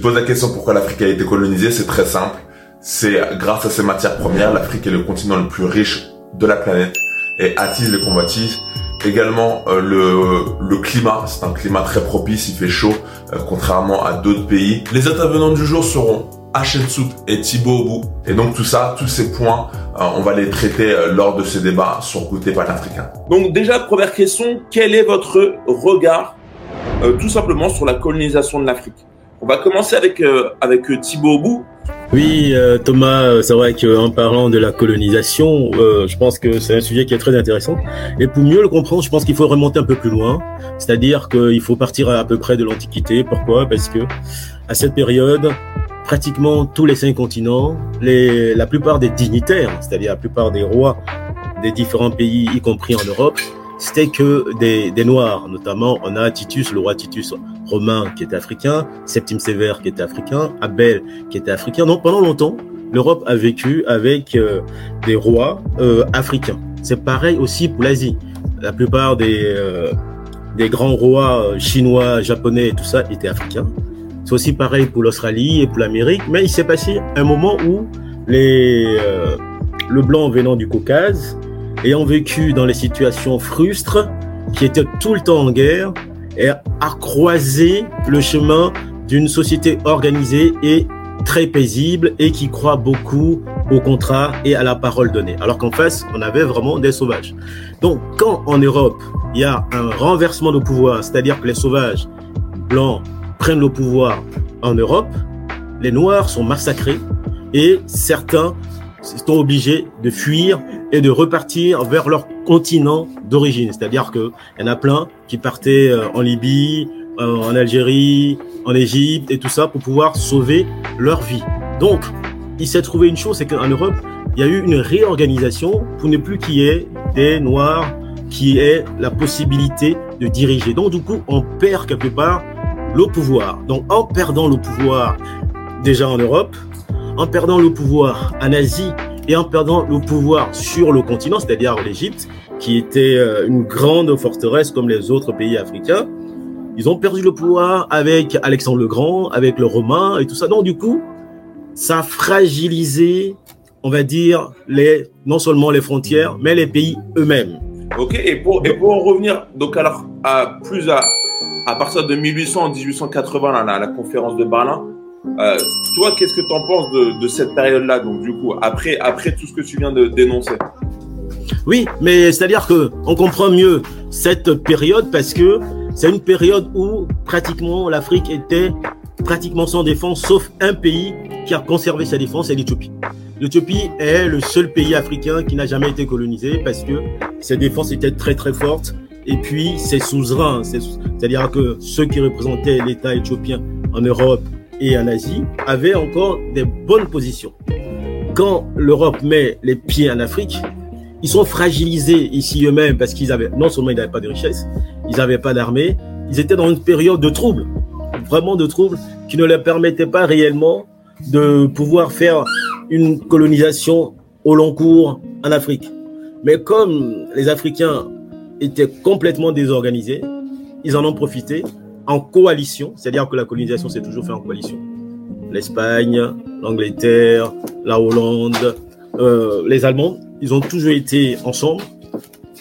poses la question pourquoi l'Afrique a été colonisée, c'est très simple. C'est grâce à ses matières premières, l'Afrique est le continent le plus riche de la planète et attise les convoitises. Également euh, le, le climat, c'est un climat très propice, il fait chaud, euh, contrairement à d'autres pays. Les intervenants du jour seront Sout et Thibaut Obou. Et donc tout ça, tous ces points, euh, on va les traiter lors de ce débat sur Goûter panafricain. Donc déjà, première question, quel est votre regard tout simplement sur la colonisation de l'Afrique? On va commencer avec, avec Thibaut Obou. Oui, euh, Thomas, euh, c'est vrai qu'en parlant de la colonisation, euh, je pense que c'est un sujet qui est très intéressant. Et pour mieux le comprendre, je pense qu'il faut remonter un peu plus loin, c'est-à-dire qu'il faut partir à, peu près de l'Antiquité. Pourquoi? Parce que à cette période, pratiquement tous les cinq continents, la plupart des dignitaires, c'est-à-dire la plupart des rois des différents pays, y compris en Europe, c'était que des, des, Noirs, notamment on a Titus, le roi Titus romain qui était africain, Septime Sévère qui était africain, Abel qui était africain. Donc pendant longtemps, l'Europe a vécu avec euh, des rois euh, africains. C'est pareil aussi pour l'Asie. La plupart des, euh, grands rois chinois, japonais et tout ça étaient africains. C'est aussi pareil pour l'Australie et pour l'Amérique. Mais il s'est passé un moment où les, le blanc venant du Caucase ayant vécu dans les situations frustres, qui étaient tout le temps en guerre, et a croisé le chemin d'une société organisée et très paisible et qui croit beaucoup au contrat et à la parole donnée. Alors qu'en face, on avait vraiment des sauvages. Donc, quand en Europe, il y a un renversement de pouvoir, c'est-à-dire que les sauvages blancs prennent le pouvoir en Europe, les Noirs sont massacrés et certains sont obligés de fuir et de repartir vers leur continent d'origine. C'est-à-dire qu'il y en a plein qui partaient euh, en Libye, euh, en Algérie, en Égypte et tout ça pour pouvoir sauver leur vie. Donc, il s'est trouvé une chose, c'est qu'en Europe, il y a eu une réorganisation pour ne plus qu'il y ait des Noirs qui aient la possibilité de diriger. Donc, du coup, on perd quelque part le pouvoir. Donc, en perdant le pouvoir déjà en Europe, en perdant le pouvoir en Asie et en perdant le pouvoir sur le continent, c'est-à-dire l'Égypte, qui était euh, une grande forteresse comme les autres pays africains. Ils ont perdu le pouvoir avec Alexandre le Grand, avec le Romain et tout ça. Donc du coup, ça a fragilisé, on va dire, les, non seulement les frontières, mais les pays eux-mêmes. Ok, et pour, et pour en revenir, donc alors, à plus à, à partir de 1800-1880, la, la conférence de Berlin, euh, toi, qu'est-ce que tu en penses de, cette période-là, donc du coup, après, après tout ce que tu viens de dénoncer? Oui, mais c'est-à-dire que on comprend mieux cette période parce que c'est une période où pratiquement l'Afrique était pratiquement sans défense, sauf un pays qui a conservé sa défense, c'est l'Éthiopie. L'Éthiopie est le seul pays africain qui n'a jamais été colonisé parce que ses défenses étaient très très fortes et puis ses souverains, c'est-à-dire que ceux qui représentaient l'État éthiopien en Europe et en Asie avaient encore des bonnes positions. Quand l'Europe met les pieds en Afrique, ils sont fragilisés ici eux-mêmes parce qu'ils avaient, non seulement ils n'avaient pas de richesse, ils n'avaient pas d'armée, ils étaient dans une période de trouble, vraiment de trouble, qui ne leur permettait pas réellement de pouvoir faire une colonisation au long cours en Afrique. Mais comme les Africains étaient complètement désorganisés, ils en ont profité en coalition, c'est-à-dire que la colonisation s'est toujours fait en coalition. L'Espagne, l'Angleterre, la Hollande, euh, les Allemands, ils ont toujours été ensemble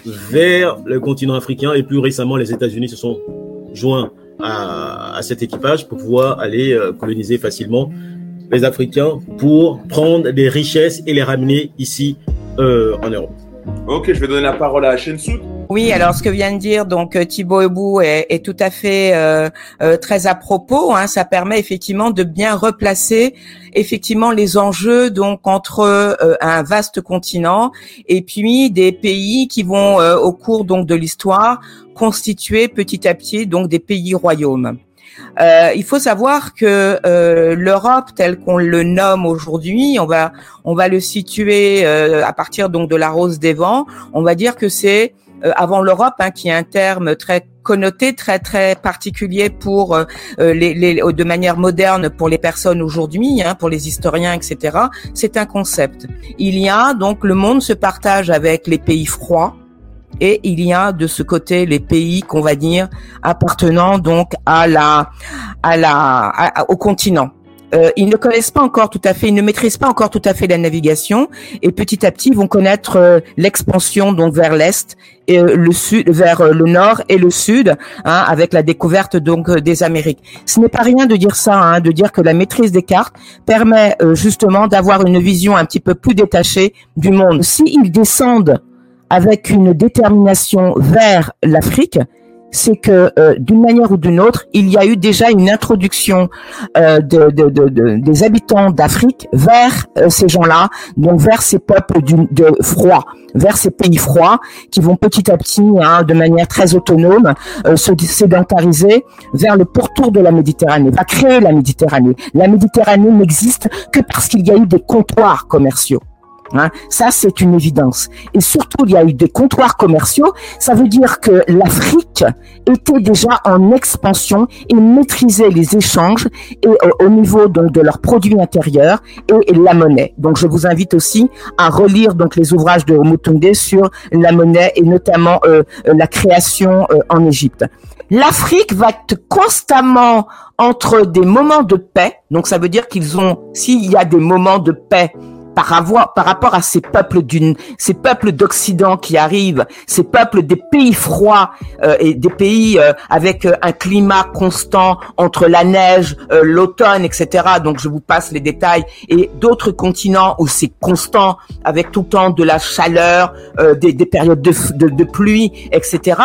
vers le continent africain et plus récemment les États-Unis se sont joints à, à, cet équipage pour pouvoir aller euh, coloniser facilement les Africains pour prendre des richesses et les ramener ici euh, en Europe. Ok, je vais donner la parole à Shensout. Oui, alors ce que vient de dire donc euh, Thibaut Ebou est, est tout à fait euh, euh, très à propos. Hein, ça permet effectivement de bien replacer effectivement les enjeux donc entre euh, un vaste continent et puis des pays qui vont euh, au cours donc de l'histoire constituer petit à petit donc des pays royaumes. Euh, il faut savoir que euh, l'Europe, telle qu'on le nomme aujourd'hui, on va on va le situer euh, à partir donc de la rose des vents. On va dire que c'est avant l'Europe, hein, qui est un terme très connoté, très très particulier pour euh, les, les, de manière moderne pour les personnes aujourd'hui, hein, pour les historiens, etc. C'est un concept. Il y a donc le monde se partage avec les pays froids et il y a de ce côté les pays qu'on va dire appartenant donc à la à la au continent. Euh, ils ne connaissent pas encore tout à fait, ils ne maîtrisent pas encore tout à fait la navigation et petit à petit ils vont connaître euh, l'expansion donc vers l'est et euh, le sud, vers le nord et le sud, hein, avec la découverte donc des Amériques. Ce n'est pas rien de dire ça, hein, de dire que la maîtrise des cartes permet justement d'avoir une vision un petit peu plus détachée du monde. S'ils descendent avec une détermination vers l'Afrique, c'est que euh, d'une manière ou d'une autre, il y a eu déjà une introduction euh, de, de, de, des habitants d'Afrique vers euh, ces gens-là, donc vers ces peuples du, de froid, vers ces pays froids, qui vont petit à petit, hein, de manière très autonome, se sédentariser vers le pourtour de la Méditerranée, va créer la Méditerranée. La Méditerranée n'existe que parce qu'il y a eu des comptoirs commerciaux. Hein. Ça, c'est une évidence. Et surtout, il y a eu des comptoirs commerciaux. Ça veut dire que l'Afrique était déjà en expansion et maîtrisait les échanges et, euh, au niveau donc de leurs produits intérieurs et, la monnaie. Donc, je vous invite aussi à relire donc les ouvrages de Mutunde sur la monnaie et notamment euh, la création euh, en Égypte. L'Afrique va être constamment entre des moments de paix. Donc, ça veut dire qu'ils ont, s'il y a des moments de paix, par, avoir, par rapport à ces peuples d'une, ces peuples d'Occident qui arrivent, ces peuples des pays froids euh, et des pays euh, avec euh, un climat constant entre la neige, l'automne, etc. Donc je vous passe les détails et d'autres continents où c'est constant avec tout le temps de la chaleur, des, des, périodes de, de, de, pluie, etc.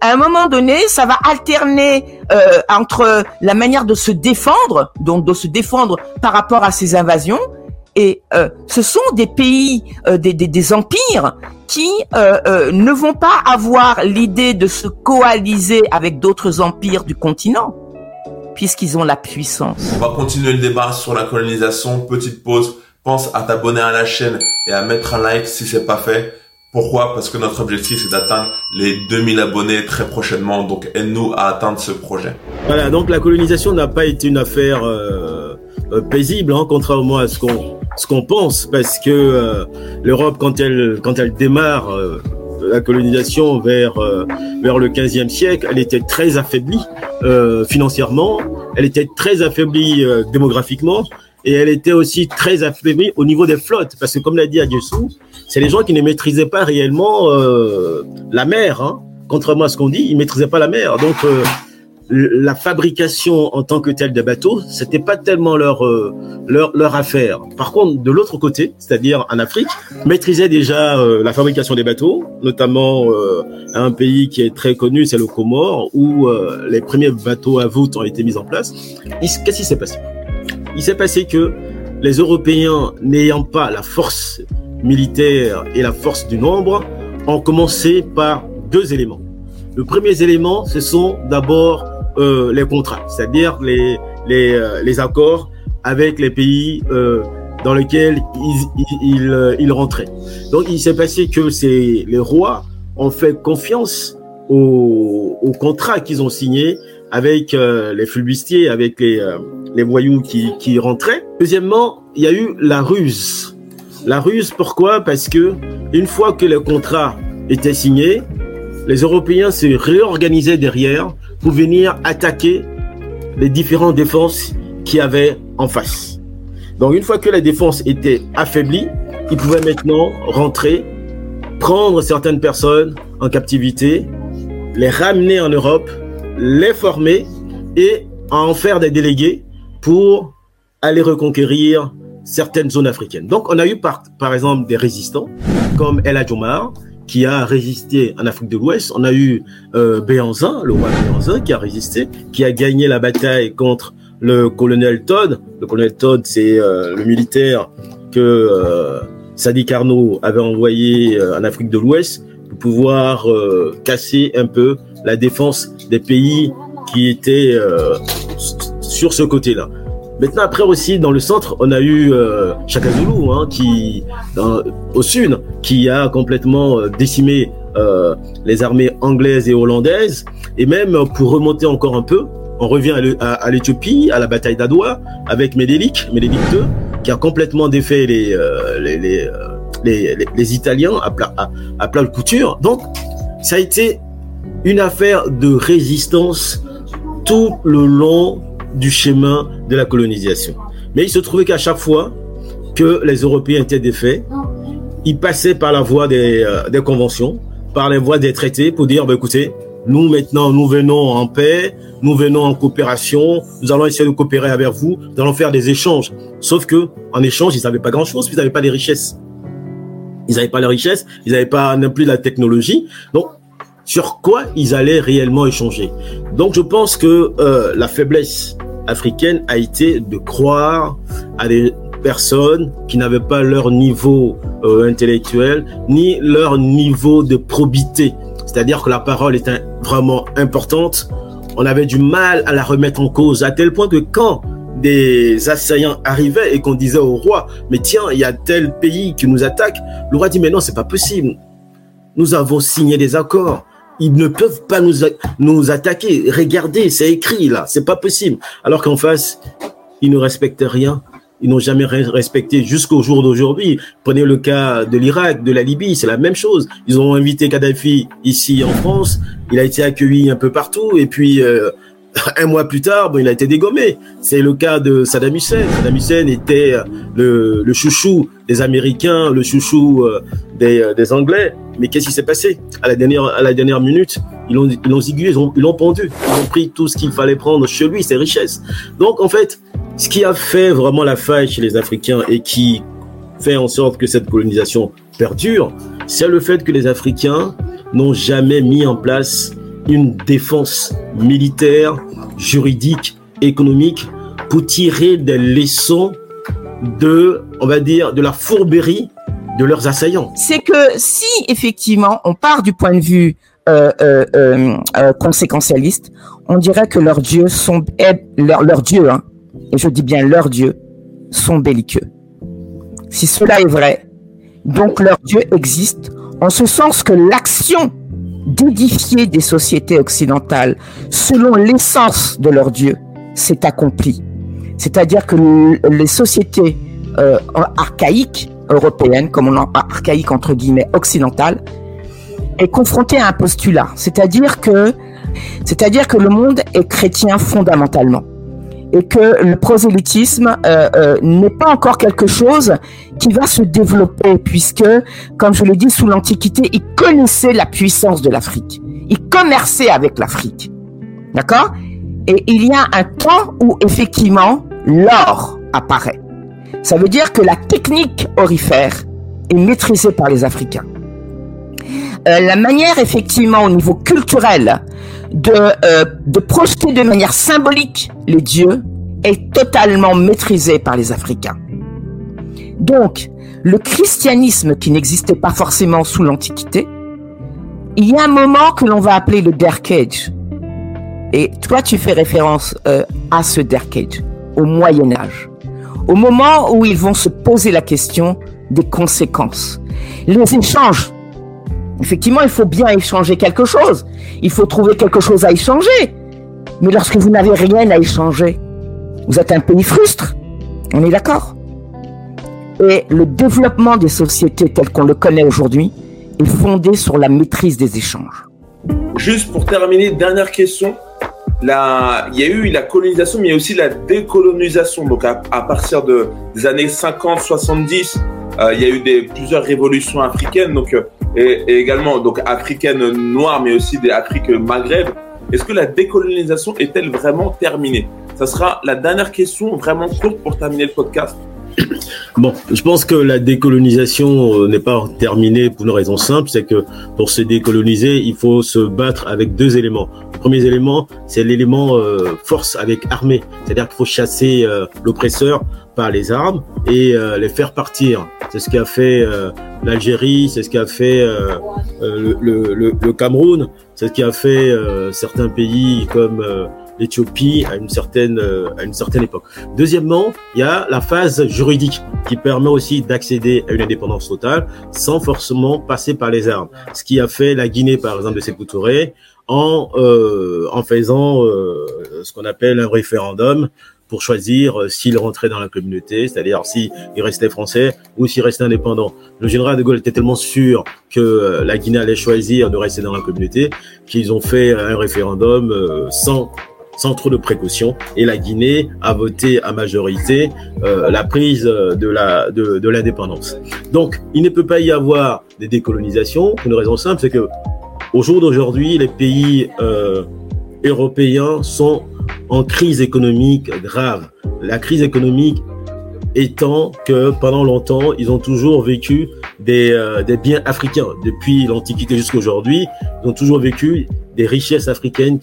À un moment donné, ça va alterner entre la manière de se défendre, donc de se défendre par rapport à ces invasions et euh, ce sont des pays, euh, des, des, des, empires qui euh, ne vont pas avoir l'idée de se coaliser avec d'autres empires du continent, puisqu'ils ont la puissance. On va continuer le débat sur la colonisation. Petite pause. Pense à t'abonner à la chaîne et à mettre un like si c'est pas fait. Pourquoi? Parce que notre objectif c'est d'atteindre les 2000 abonnés très prochainement. Donc aide-nous à atteindre ce projet. Voilà, donc la colonisation n'a pas été une affaire paisible, hein, contrairement à ce qu'on ce qu'on pense, parce que euh, l'Europe, quand elle, quand elle démarre euh, la colonisation vers, euh, vers le 15e siècle, elle était très affaiblie financièrement, elle était très affaiblie démographiquement, et elle était aussi très affaiblie au niveau des flottes, parce que comme l'a dit Adjessou, c'est les gens qui ne maîtrisaient pas réellement la mer, hein. contrairement à ce qu'on dit, ils maîtrisaient pas la mer, donc la fabrication en tant que telle des bateaux, c'était pas tellement leur, euh, leur, leur affaire. Par contre, de l'autre côté, c'est-à-dire en Afrique, maîtrisaient déjà euh, la fabrication des bateaux, notamment euh, un pays qui est très connu, c'est le Comore, où les premiers bateaux à voûte ont été mis en place. Qu'est-ce qui s'est passé? Il s'est passé que les Européens, n'ayant pas la force militaire et la force du nombre, ont commencé par deux éléments. Le premier élément, ce sont d'abord euh, les contrats, c'est-à-dire les, les, euh, les, accords avec les pays euh, dans lesquels ils, ils, euh, ils, rentraient. Donc il s'est passé que c'est les rois ont fait confiance aux, aux contrats qu'ils ont signés avec les flubistiers, avec les, les voyous qui, qui rentraient. Deuxièmement, il y a eu la ruse. La ruse, pourquoi? Parce que une fois que les contrats étaient signés, les Européens se réorganisaient derrière pour venir attaquer les différentes défenses qu'il y avait en face. Donc une fois que la défense était affaiblie, ils pouvaient maintenant rentrer, prendre certaines personnes en captivité, les ramener en Europe, les former et en faire des délégués pour aller reconquérir certaines zones africaines. Donc on a eu par, par exemple des résistants comme El Adjoumar qui a résisté en Afrique de l'Ouest. On a eu euh, Béanzin, le roi Béanzin, qui a résisté, qui a gagné la bataille contre le colonel Todd. Le colonel Todd, c'est euh, le militaire que euh, Sadi Carnot avait envoyé euh, en Afrique de l'Ouest pour pouvoir euh, casser un peu la défense des pays qui étaient sur ce côté-là. Maintenant, après aussi, dans le centre, on a eu euh, Chaka Zulu, hein, qui, au sud, qui a complètement euh, décimé euh, les armées anglaises et hollandaises. Et même pour remonter encore un peu, on revient à l'Éthiopie, à la bataille d'Adwa, avec Médélic, Médélic II, qui a complètement défait les, euh, euh, les, les, les, Italiens à plat, à, à plat de couture. Donc, ça a été une affaire de résistance tout le long du chemin de la colonisation. Mais il se trouvait qu'à chaque fois que les Européens étaient défaits, ils passaient par la voie des, euh, des conventions, par les voies des traités pour dire, bah, écoutez, nous maintenant, nous venons en paix, nous venons en coopération, nous allons essayer de coopérer avec vous, nous allons faire des échanges. Sauf que, en échange, ils n'avaient pas grand-chose, ils n'avaient pas les richesses. Ils n'avaient pas les richesses, ils n'avaient pas non plus la technologie. Donc, sur quoi ils allaient réellement échanger Donc, je pense que euh, la faiblesse africaine a été de croire à des personnes qui n'avaient pas leur niveau euh, intellectuel ni leur niveau de probité. C'est-à-dire que la parole est vraiment importante. On avait du mal à la remettre en cause, à tel point que quand des assaillants arrivaient et qu'on disait au roi, mais tiens, il y a tel pays qui nous attaque, le roi dit, mais non, c'est pas possible. Nous avons signé des accords. Ils ne peuvent pas nous, nous attaquer. Regardez, c'est écrit là, c'est pas possible. Alors qu'en face, ils ne respectent rien. Ils n'ont jamais respecté jusqu'au jour d'aujourd'hui. Prenez le cas de l'Irak, de la Libye, c'est la même chose. Ils ont invité Kadhafi ici en France. Il a été accueilli un peu partout. Et puis, euh, un mois plus tard, bon, il a été dégommé. C'est le cas de Saddam Hussein. Saddam Hussein était le, le chouchou des Américains, le chouchou euh, des, euh, des Anglais. Mais qu'est-ce qui s'est passé? À la dernière à la dernière minute Ils l'ont ils l'ont ils ont ils l'ont pendu, ils ont pris tout ce qu'il fallait prendre chez lui, ses richesses. Donc en fait, ce qui a fait vraiment la faille chez les Africains et qui fait en sorte que cette colonisation perdure, c'est le fait que les Africains n'ont jamais mis en place une défense militaire, juridique, économique pour tirer des leçons de, on va dire, de la fourberie de leurs assaillants. C'est que si effectivement on part du point de vue euh, euh, euh, euh conséquentialiste, on dirait que leurs dieux sont leurs leur dieux, hein, et je dis bien leurs dieux, sont belliqueux. Si cela est vrai, donc leurs dieux existent en ce sens que l'action d'édifier des sociétés occidentales selon l'essence de leurs dieux s'est accomplie. C'est-à-dire que les sociétés euh, archaïques européennes, comme on en archaïque entre guillemets occidentales, est confrontée à un postulat, c'est-à-dire que c'est-à-dire que le monde est chrétien fondamentalement et que le prosélytisme euh, euh, n'est pas encore quelque chose qui va se développer, puisque, comme je l'ai dit, sous l'Antiquité, ils connaissaient la puissance de l'Afrique. Ils commerçaient avec l'Afrique. D'accord? Et il y a un temps où, effectivement, l'or apparaît. Ça veut dire que la technique orifère est maîtrisée par les Africains. Euh, la manière, effectivement, au niveau culturel, de, euh, de projeter de manière symbolique les dieux est totalement maîtrisé par les Africains. Donc, le christianisme qui n'existait pas forcément sous l'Antiquité, il y a un moment que l'on va appeler le Dark Age. Et toi, tu fais référence euh, à ce Dark Age, au Moyen Âge, au moment où ils vont se poser la question des conséquences. Les échanges Effectivement, il faut bien échanger quelque chose. Il faut trouver quelque chose à échanger. Mais lorsque vous n'avez rien à échanger, vous êtes un pays frustre. On est d'accord? Et le développement des sociétés telles qu'on le connaît aujourd'hui est fondé sur la maîtrise des échanges. Juste pour terminer, dernière question. Il y a eu la colonisation, mais il y a aussi la décolonisation. Donc à, partir de, des années 50-70, euh, il y a eu plusieurs révolutions africaines. Donc euh, et, également donc africaine noire, mais aussi des Afriques Maghreb. Est-ce que la décolonisation est-elle vraiment terminée? Ça sera la dernière question vraiment courte pour terminer le podcast. Bon, je pense que la décolonisation euh, n'est pas terminée pour une raison simple, c'est que pour se décoloniser, il faut se battre avec deux éléments. Le premier élément, c'est l'élément euh, force avec armée, c'est-à-dire qu'il faut chasser euh, l'oppresseur par les armes et les faire partir. C'est ce qu'a fait l'Algérie, c'est ce qu'a fait le, Cameroun, c'est ce qui a fait certains pays comme l'Éthiopie à une certaine à une certaine époque. Deuxièmement, il y a la phase juridique qui permet aussi d'accéder à une indépendance totale sans forcément passer par les armes. Ce qui a fait la Guinée par exemple de Sékou Touré en en faisant ce qu'on appelle un référendum pour choisir euh, s'il rentrait dans la communauté, c'est-à-dire s'il restait français ou s'il restait indépendant. Le général de Gaulle était tellement sûr que euh, la Guinée allait choisir de rester dans la communauté qu'ils ont fait un référendum sans sans trop de précautions et la Guinée a voté à majorité la prise de la de, de l'indépendance. Donc, il ne peut pas y avoir des décolonisations pour une raison simple, c'est que au jour d'aujourd'hui, les pays euh, européens sont en crise économique grave. La crise économique étant que pendant longtemps, ils ont toujours vécu des, euh, des biens africains. Depuis l'Antiquité jusqu'à aujourd'hui, ils ont toujours vécu des richesses africaines,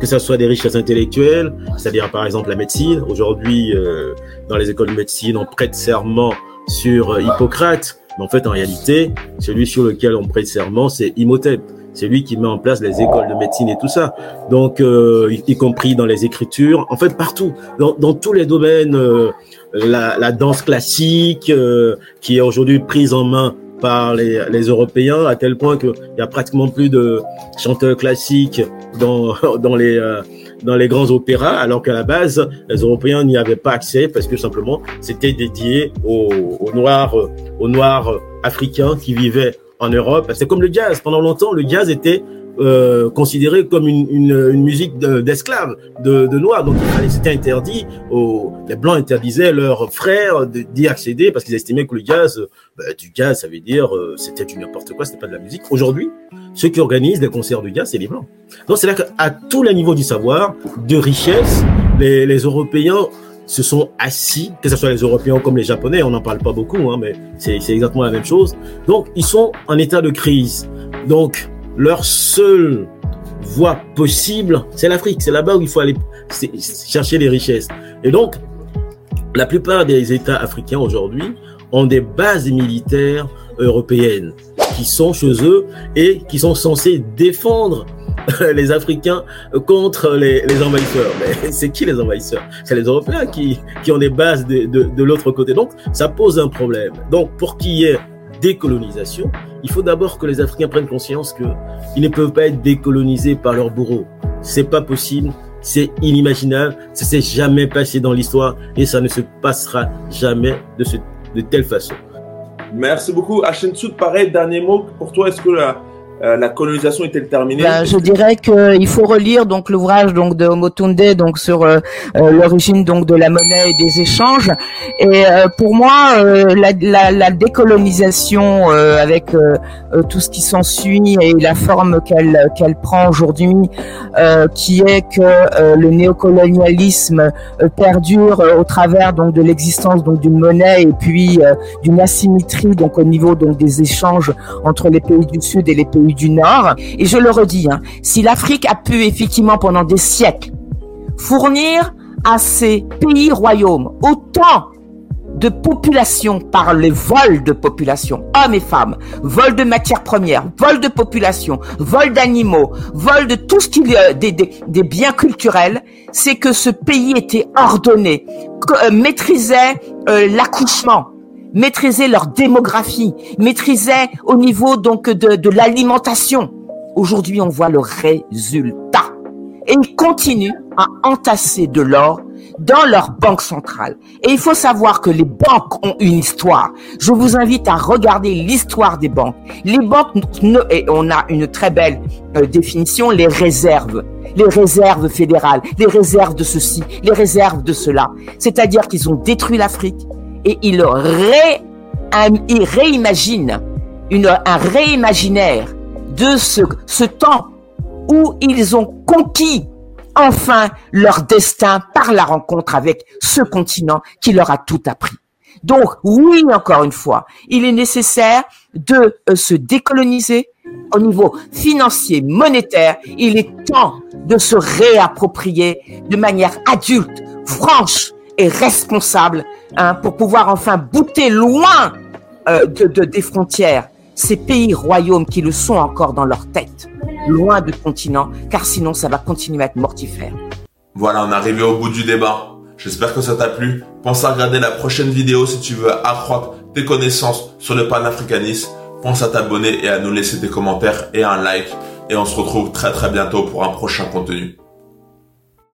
que ce soit des richesses intellectuelles, c'est-à-dire par exemple la médecine. Aujourd'hui, euh, dans les écoles de médecine, on prête serment sur Hippocrate. Mais en fait, en réalité, celui sur lequel on prête serment, c'est Imhotep. C'est lui qui met en place les écoles de médecine et tout ça. Donc, euh, y, compris dans les écritures, en fait partout, dans, dans tous les domaines, euh, la, la, danse classique euh, qui est aujourd'hui prise en main par les, les, Européens, à tel point qu'il y a pratiquement plus de chanteurs classiques dans, dans les euh, dans les grands opéras, alors qu'à la base, les Européens n'y avaient pas accès parce que simplement c'était dédié aux, aux Noirs, aux Noirs africains qui vivaient en Europe. C'est comme le jazz. Pendant longtemps, le jazz était euh, considéré comme une, une, une musique d'esclaves, de, de, noirs. Donc c'était interdit. Aux, les blancs interdisaient leurs frères d'y accéder parce qu'ils estimaient que le jazz, bah, du jazz, ça veut dire euh, c'était du n'importe quoi, c'était pas de la musique. Aujourd'hui, ceux qui organisent les concerts de jazz, c'est les blancs. Donc c'est là qu'à tous les niveaux du savoir, de richesse, les, les Européens se sont assis, que ce soit les Européens comme les Japonais, on n'en parle pas beaucoup, hein, mais c'est exactement la même chose. Donc, ils sont en état de crise. Donc, leur seule voie possible, c'est l'Afrique. C'est là-bas où il faut aller chercher les richesses. Et donc, la plupart des États africains aujourd'hui ont des bases militaires européennes qui sont chez eux et qui sont censés défendre les Africains contre les, envahisseurs. Mais c'est qui les envahisseurs? C'est les Européens qui, qui ont des bases de, de, de l'autre côté. Donc, ça pose un problème. Donc, pour qu'il y ait décolonisation, il faut d'abord que les Africains prennent conscience que ils ne peuvent pas être décolonisés par leurs bourreaux. C'est pas possible. C'est inimaginable. Ça s'est jamais passé dans l'histoire et ça ne se passera jamais de, ce, de telle façon. Merci beaucoup. Hachem Soud, pareil, dernier mot pour toi. Est-ce que la, euh, la colonisation est-elle terminée ben, Je dirais qu'il faut relire donc l'ouvrage donc de Motunde donc sur euh, euh, l'origine donc de la monnaie et des échanges. Et pour moi, la, la, la, décolonisation avec tout ce qui s'ensuit et la forme qu'elle qu'elle prend aujourd'hui, qui est que le néocolonialisme perdure au travers donc de l'existence donc d'une monnaie et puis d'une asymétrie donc au niveau donc des échanges entre les pays du Sud et les pays du Nord. Et je le redis, hein, si l'Afrique a pu effectivement pendant des siècles fournir à ces pays royaumes autant de population par les vols de population, hommes et femmes, vol de matières premières, vol de population, vol d'animaux, vol de tout ce qui est des, des, biens culturels, c'est que ce pays était ordonné, euh, maîtrisait euh, l'accouchement, maîtriser leur démographie, maîtriser au niveau donc de, de l'alimentation. Aujourd'hui, on voit le résultat. Et ils continuent à entasser de l'or dans leur banque centrale. Et il faut savoir que les banques ont une histoire. Je vous invite à regarder l'histoire des banques. Les banques, et on a une très belle euh, définition, les réserves. Les réserves fédérales, les réserves de ceci, les réserves de cela. C'est-à-dire qu'ils ont détruit l'Afrique, et il, ré, il réimagine une, un réimaginaire de ce, ce temps où ils ont conquis enfin leur destin par la rencontre avec ce continent qui leur a tout appris. Donc oui, encore une fois, il est nécessaire de euh, se décoloniser au niveau financier, monétaire. Il est temps de se réapproprier de manière adulte, franche et responsable hein, pour pouvoir enfin bouter loin euh, de, de, des frontières ces pays royaumes qui le sont encore dans leur tête, loin du continent, car sinon ça va continuer à être mortifère. Voilà, on est arrivé au bout du débat. J'espère que ça t'a plu. Pense à regarder la prochaine vidéo si tu veux accroître tes connaissances sur le panafricanisme. Pense à t'abonner et à nous laisser des commentaires et un like. Et on se retrouve très très bientôt pour un prochain contenu.